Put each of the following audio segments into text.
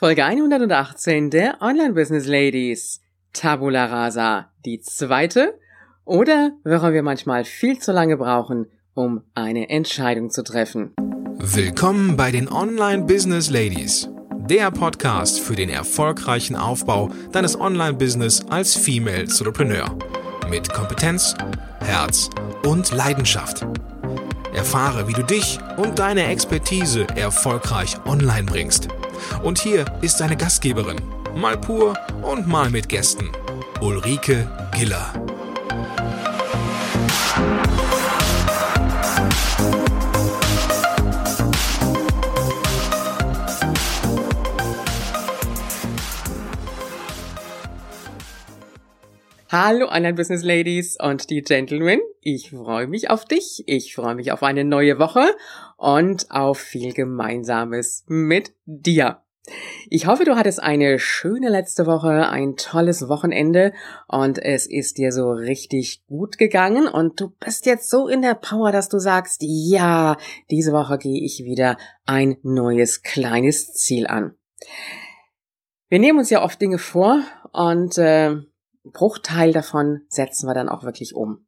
Folge 118 der Online Business Ladies. Tabula rasa, die zweite oder warum wir manchmal viel zu lange brauchen, um eine Entscheidung zu treffen. Willkommen bei den Online Business Ladies, der Podcast für den erfolgreichen Aufbau deines Online Business als Female Entrepreneur mit Kompetenz, Herz und Leidenschaft. Erfahre, wie du dich und deine Expertise erfolgreich online bringst. Und hier ist deine Gastgeberin, mal pur und mal mit Gästen, Ulrike Giller. Hallo Online Business Ladies und die Gentlemen. Ich freue mich auf dich. Ich freue mich auf eine neue Woche und auf viel Gemeinsames mit dir. Ich hoffe, du hattest eine schöne letzte Woche, ein tolles Wochenende und es ist dir so richtig gut gegangen und du bist jetzt so in der Power, dass du sagst, ja, diese Woche gehe ich wieder ein neues kleines Ziel an. Wir nehmen uns ja oft Dinge vor und äh, Bruchteil davon setzen wir dann auch wirklich um.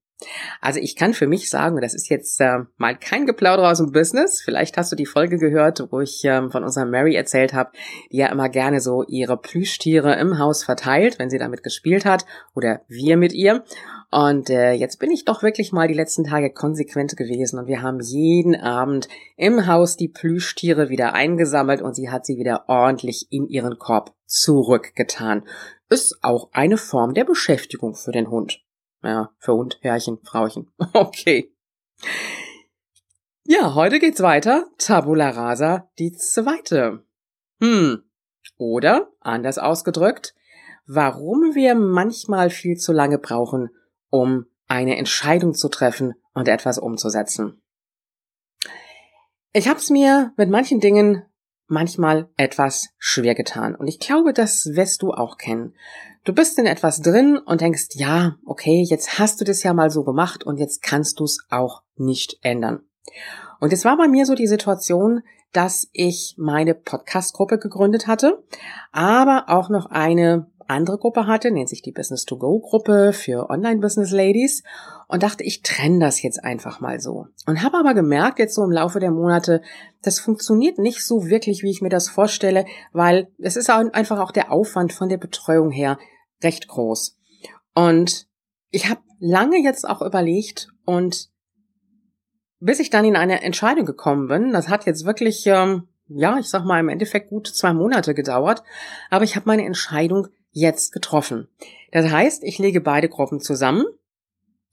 Also ich kann für mich sagen, das ist jetzt äh, mal kein Geplauder aus dem Business, vielleicht hast du die Folge gehört, wo ich ähm, von unserer Mary erzählt habe, die ja immer gerne so ihre Plüschtiere im Haus verteilt, wenn sie damit gespielt hat, oder wir mit ihr. Und äh, jetzt bin ich doch wirklich mal die letzten Tage konsequent gewesen und wir haben jeden Abend im Haus die Plüschtiere wieder eingesammelt und sie hat sie wieder ordentlich in ihren Korb zurückgetan ist auch eine Form der Beschäftigung für den Hund. Ja, für Hund, Herrchen, Frauchen. Okay. Ja, heute geht's weiter. Tabula rasa, die zweite. Hm. Oder, anders ausgedrückt, warum wir manchmal viel zu lange brauchen, um eine Entscheidung zu treffen und etwas umzusetzen. Ich hab's mir mit manchen Dingen manchmal etwas schwer getan. Und ich glaube, das wirst du auch kennen. Du bist in etwas drin und denkst, ja, okay, jetzt hast du das ja mal so gemacht und jetzt kannst du es auch nicht ändern. Und es war bei mir so die Situation, dass ich meine Podcast-Gruppe gegründet hatte, aber auch noch eine andere Gruppe hatte, nennt sich die Business to Go Gruppe für Online Business Ladies und dachte, ich trenne das jetzt einfach mal so. Und habe aber gemerkt jetzt so im Laufe der Monate, das funktioniert nicht so wirklich, wie ich mir das vorstelle, weil es ist einfach auch der Aufwand von der Betreuung her recht groß. Und ich habe lange jetzt auch überlegt und bis ich dann in eine Entscheidung gekommen bin, das hat jetzt wirklich, ähm, ja, ich sag mal im Endeffekt gut zwei Monate gedauert, aber ich habe meine Entscheidung jetzt getroffen. Das heißt, ich lege beide Gruppen zusammen.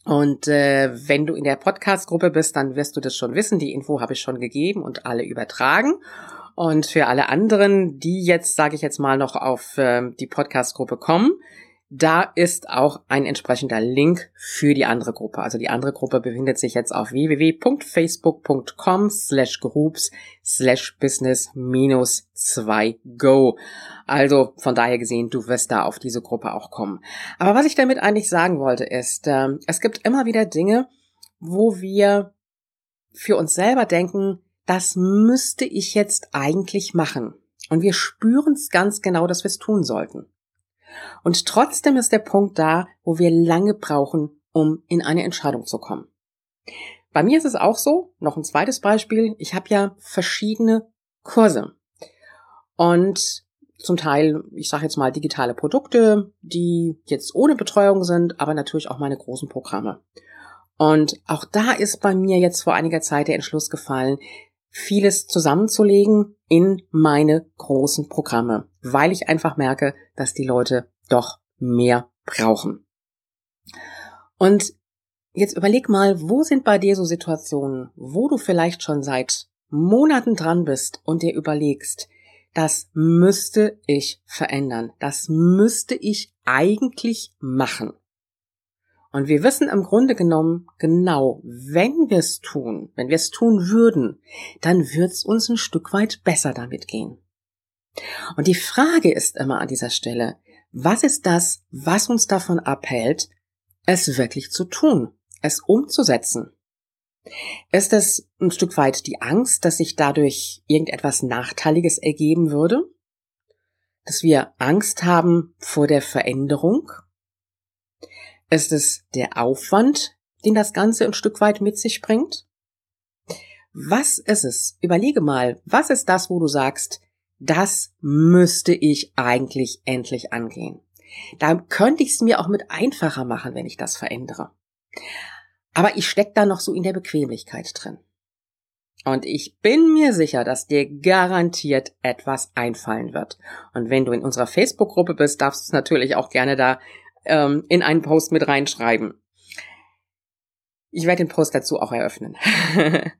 Und äh, wenn du in der Podcast-Gruppe bist, dann wirst du das schon wissen. Die Info habe ich schon gegeben und alle übertragen. Und für alle anderen, die jetzt, sage ich jetzt mal, noch auf äh, die Podcast-Gruppe kommen, da ist auch ein entsprechender Link für die andere Gruppe. Also die andere Gruppe befindet sich jetzt auf www.facebook.com slash groups slash business minus 2 go. Also von daher gesehen, du wirst da auf diese Gruppe auch kommen. Aber was ich damit eigentlich sagen wollte, ist, äh, es gibt immer wieder Dinge, wo wir für uns selber denken, das müsste ich jetzt eigentlich machen. Und wir spüren es ganz genau, dass wir es tun sollten. Und trotzdem ist der Punkt da, wo wir lange brauchen, um in eine Entscheidung zu kommen. Bei mir ist es auch so, noch ein zweites Beispiel, ich habe ja verschiedene Kurse. Und zum Teil, ich sage jetzt mal, digitale Produkte, die jetzt ohne Betreuung sind, aber natürlich auch meine großen Programme. Und auch da ist bei mir jetzt vor einiger Zeit der Entschluss gefallen, vieles zusammenzulegen in meine großen Programme, weil ich einfach merke, dass die Leute doch mehr brauchen. Und jetzt überleg mal, wo sind bei dir so Situationen, wo du vielleicht schon seit Monaten dran bist und dir überlegst, das müsste ich verändern, das müsste ich eigentlich machen. Und wir wissen im Grunde genommen genau, wenn wir es tun, wenn wir es tun würden, dann wird es uns ein Stück weit besser damit gehen. Und die Frage ist immer an dieser Stelle, was ist das, was uns davon abhält, es wirklich zu tun, es umzusetzen? Ist es ein Stück weit die Angst, dass sich dadurch irgendetwas Nachteiliges ergeben würde? dass wir Angst haben vor der Veränderung? Ist es der Aufwand, den das Ganze ein Stück weit mit sich bringt? Was ist es? Überlege mal, was ist das, wo du sagst, das müsste ich eigentlich endlich angehen. Da könnte ich es mir auch mit einfacher machen, wenn ich das verändere. Aber ich stecke da noch so in der Bequemlichkeit drin. Und ich bin mir sicher, dass dir garantiert etwas einfallen wird. Und wenn du in unserer Facebook-Gruppe bist, darfst du es natürlich auch gerne da ähm, in einen Post mit reinschreiben. Ich werde den Post dazu auch eröffnen.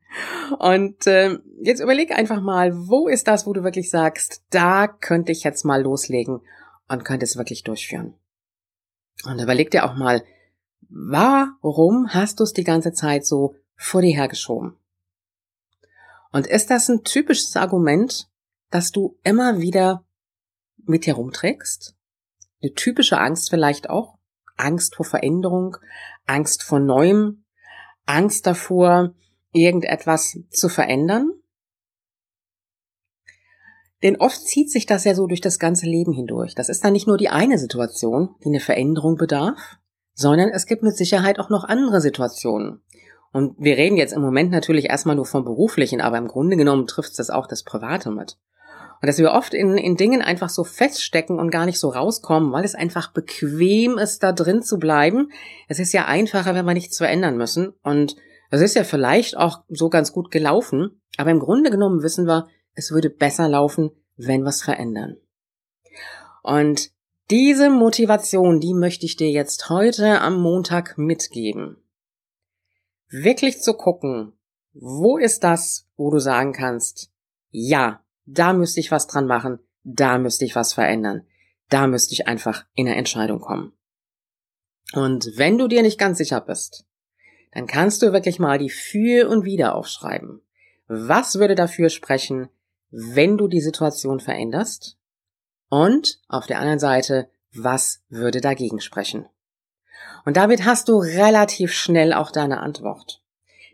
und äh, jetzt überleg einfach mal, wo ist das, wo du wirklich sagst, da könnte ich jetzt mal loslegen und könnte es wirklich durchführen. Und überleg dir auch mal, warum hast du es die ganze Zeit so vor dir hergeschoben? Und ist das ein typisches Argument, das du immer wieder mit dir rumträgst? Eine typische Angst vielleicht auch? Angst vor Veränderung, Angst vor Neuem, Angst davor, irgendetwas zu verändern? Denn oft zieht sich das ja so durch das ganze Leben hindurch. Das ist dann nicht nur die eine Situation, die eine Veränderung bedarf, sondern es gibt mit Sicherheit auch noch andere Situationen. Und wir reden jetzt im Moment natürlich erstmal nur vom beruflichen, aber im Grunde genommen trifft es auch das Private mit. Und dass wir oft in, in Dingen einfach so feststecken und gar nicht so rauskommen, weil es einfach bequem ist, da drin zu bleiben. Es ist ja einfacher, wenn wir nichts verändern müssen. Und es ist ja vielleicht auch so ganz gut gelaufen. Aber im Grunde genommen wissen wir, es würde besser laufen, wenn wir es verändern. Und diese Motivation, die möchte ich dir jetzt heute am Montag mitgeben. Wirklich zu gucken, wo ist das, wo du sagen kannst, ja, da müsste ich was dran machen, da müsste ich was verändern, da müsste ich einfach in eine Entscheidung kommen. Und wenn du dir nicht ganz sicher bist, dann kannst du wirklich mal die Für und Wider aufschreiben. Was würde dafür sprechen, wenn du die Situation veränderst? Und auf der anderen Seite, was würde dagegen sprechen? Und damit hast du relativ schnell auch deine Antwort.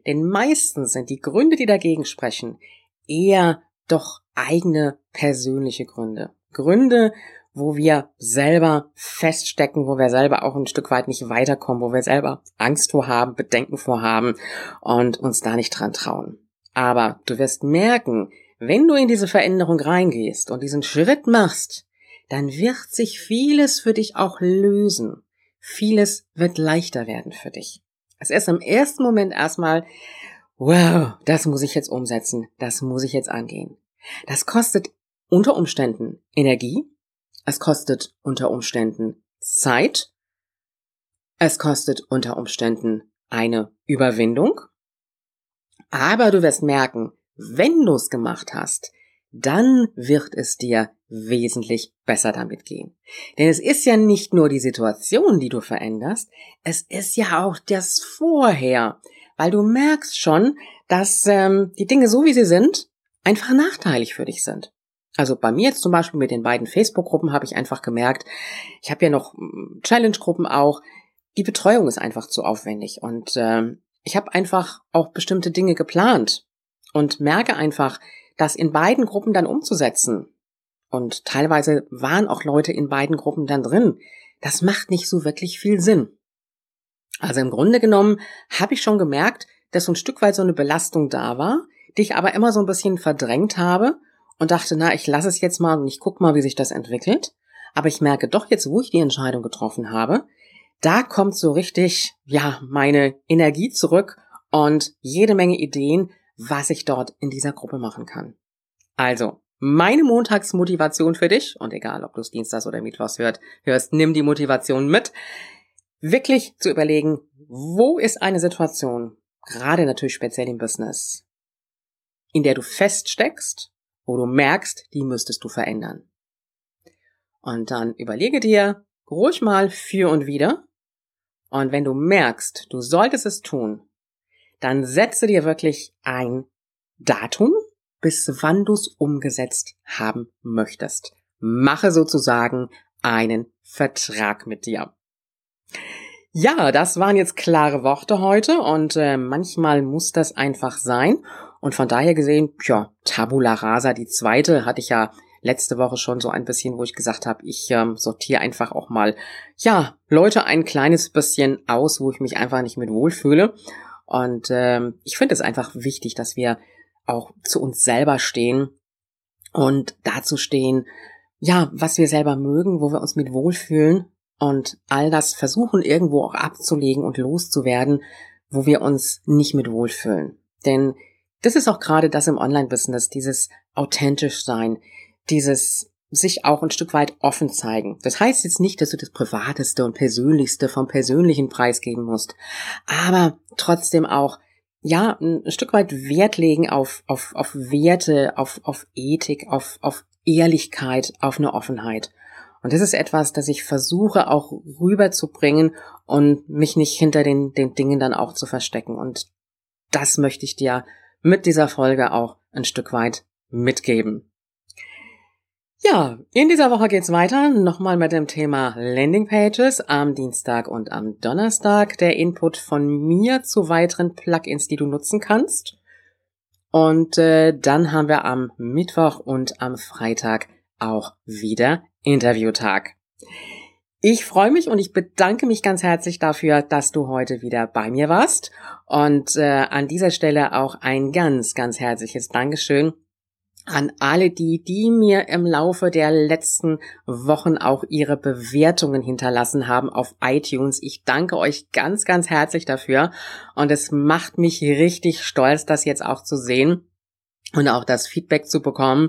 Denn meistens sind die Gründe, die dagegen sprechen, eher doch eigene persönliche Gründe. Gründe, wo wir selber feststecken, wo wir selber auch ein Stück weit nicht weiterkommen, wo wir selber Angst vor haben, Bedenken vor haben und uns da nicht dran trauen. Aber du wirst merken, wenn du in diese Veränderung reingehst und diesen Schritt machst, dann wird sich vieles für dich auch lösen. Vieles wird leichter werden für dich. Es ist im ersten Moment erstmal wow, das muss ich jetzt umsetzen, das muss ich jetzt angehen. Das kostet unter Umständen Energie, es kostet unter Umständen Zeit, es kostet unter Umständen eine Überwindung, aber du wirst merken, wenn du es gemacht hast, dann wird es dir wesentlich besser damit gehen. Denn es ist ja nicht nur die Situation, die du veränderst, es ist ja auch das Vorher weil du merkst schon, dass ähm, die Dinge so wie sie sind einfach nachteilig für dich sind. Also bei mir jetzt zum Beispiel mit den beiden Facebook-Gruppen habe ich einfach gemerkt, ich habe ja noch mm, Challenge-Gruppen auch, die Betreuung ist einfach zu aufwendig und äh, ich habe einfach auch bestimmte Dinge geplant und merke einfach, das in beiden Gruppen dann umzusetzen. Und teilweise waren auch Leute in beiden Gruppen dann drin. Das macht nicht so wirklich viel Sinn. Also im Grunde genommen habe ich schon gemerkt, dass so ein Stück weit so eine Belastung da war, die ich aber immer so ein bisschen verdrängt habe und dachte, na, ich lasse es jetzt mal und ich guck mal, wie sich das entwickelt. Aber ich merke doch jetzt, wo ich die Entscheidung getroffen habe, da kommt so richtig, ja, meine Energie zurück und jede Menge Ideen, was ich dort in dieser Gruppe machen kann. Also, meine Montagsmotivation für dich, und egal, ob du es Dienstags oder Mittwochs hörst, nimm die Motivation mit wirklich zu überlegen, wo ist eine Situation, gerade natürlich speziell im Business, in der du feststeckst, wo du merkst, die müsstest du verändern. Und dann überlege dir ruhig mal für und wieder. Und wenn du merkst, du solltest es tun, dann setze dir wirklich ein Datum, bis wann du es umgesetzt haben möchtest. Mache sozusagen einen Vertrag mit dir. Ja, das waren jetzt klare Worte heute und äh, manchmal muss das einfach sein. Und von daher gesehen, ja, Tabula Rasa, die zweite, hatte ich ja letzte Woche schon so ein bisschen, wo ich gesagt habe, ich ähm, sortiere einfach auch mal, ja, Leute ein kleines bisschen aus, wo ich mich einfach nicht mit wohlfühle. Und ähm, ich finde es einfach wichtig, dass wir auch zu uns selber stehen und dazu stehen, ja, was wir selber mögen, wo wir uns mit wohlfühlen und all das versuchen irgendwo auch abzulegen und loszuwerden, wo wir uns nicht mit wohlfühlen. Denn das ist auch gerade das im Online-Business, dieses authentisch sein, dieses sich auch ein Stück weit offen zeigen. Das heißt jetzt nicht, dass du das Privateste und Persönlichste vom Persönlichen preisgeben musst, aber trotzdem auch ja, ein Stück weit Wert legen auf, auf, auf Werte, auf, auf Ethik, auf, auf Ehrlichkeit, auf eine Offenheit. Und das ist etwas, das ich versuche auch rüberzubringen und mich nicht hinter den, den Dingen dann auch zu verstecken. Und das möchte ich dir mit dieser Folge auch ein Stück weit mitgeben. Ja, in dieser Woche geht's weiter. Nochmal mit dem Thema Landing Pages am Dienstag und am Donnerstag. Der Input von mir zu weiteren Plugins, die du nutzen kannst. Und äh, dann haben wir am Mittwoch und am Freitag auch wieder Interviewtag. Ich freue mich und ich bedanke mich ganz herzlich dafür, dass du heute wieder bei mir warst. Und äh, an dieser Stelle auch ein ganz, ganz herzliches Dankeschön an alle die, die mir im Laufe der letzten Wochen auch ihre Bewertungen hinterlassen haben auf iTunes. Ich danke euch ganz, ganz herzlich dafür und es macht mich richtig stolz, das jetzt auch zu sehen und auch das Feedback zu bekommen.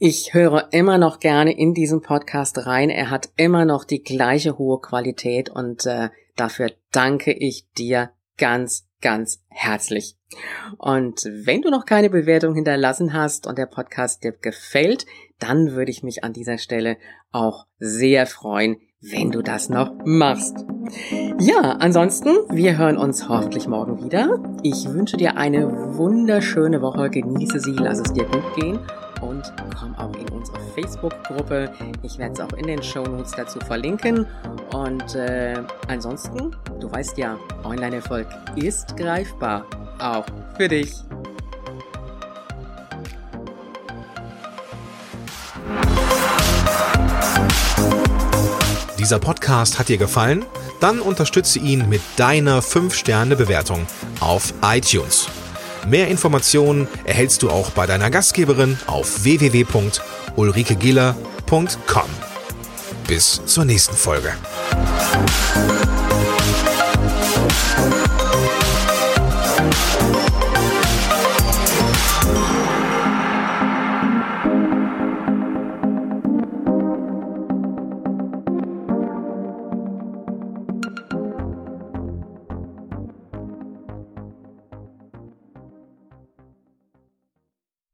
Ich höre immer noch gerne in diesen Podcast rein. Er hat immer noch die gleiche hohe Qualität und äh, dafür danke ich dir ganz, ganz herzlich. Und wenn du noch keine Bewertung hinterlassen hast und der Podcast dir gefällt, dann würde ich mich an dieser Stelle auch sehr freuen, wenn du das noch machst. Ja, ansonsten, wir hören uns hoffentlich morgen wieder. Ich wünsche dir eine wunderschöne Woche. Genieße sie, lass es dir gut gehen und komm auch in unsere Facebook-Gruppe. Ich werde es auch in den Show Notes dazu verlinken. Und äh, ansonsten, du weißt ja, Online-Erfolg ist greifbar. Auch für dich. Dieser Podcast hat dir gefallen? Dann unterstütze ihn mit deiner 5-Sterne-Bewertung auf iTunes. Mehr Informationen erhältst du auch bei deiner Gastgeberin auf www.ulrikegiller.com. Bis zur nächsten Folge.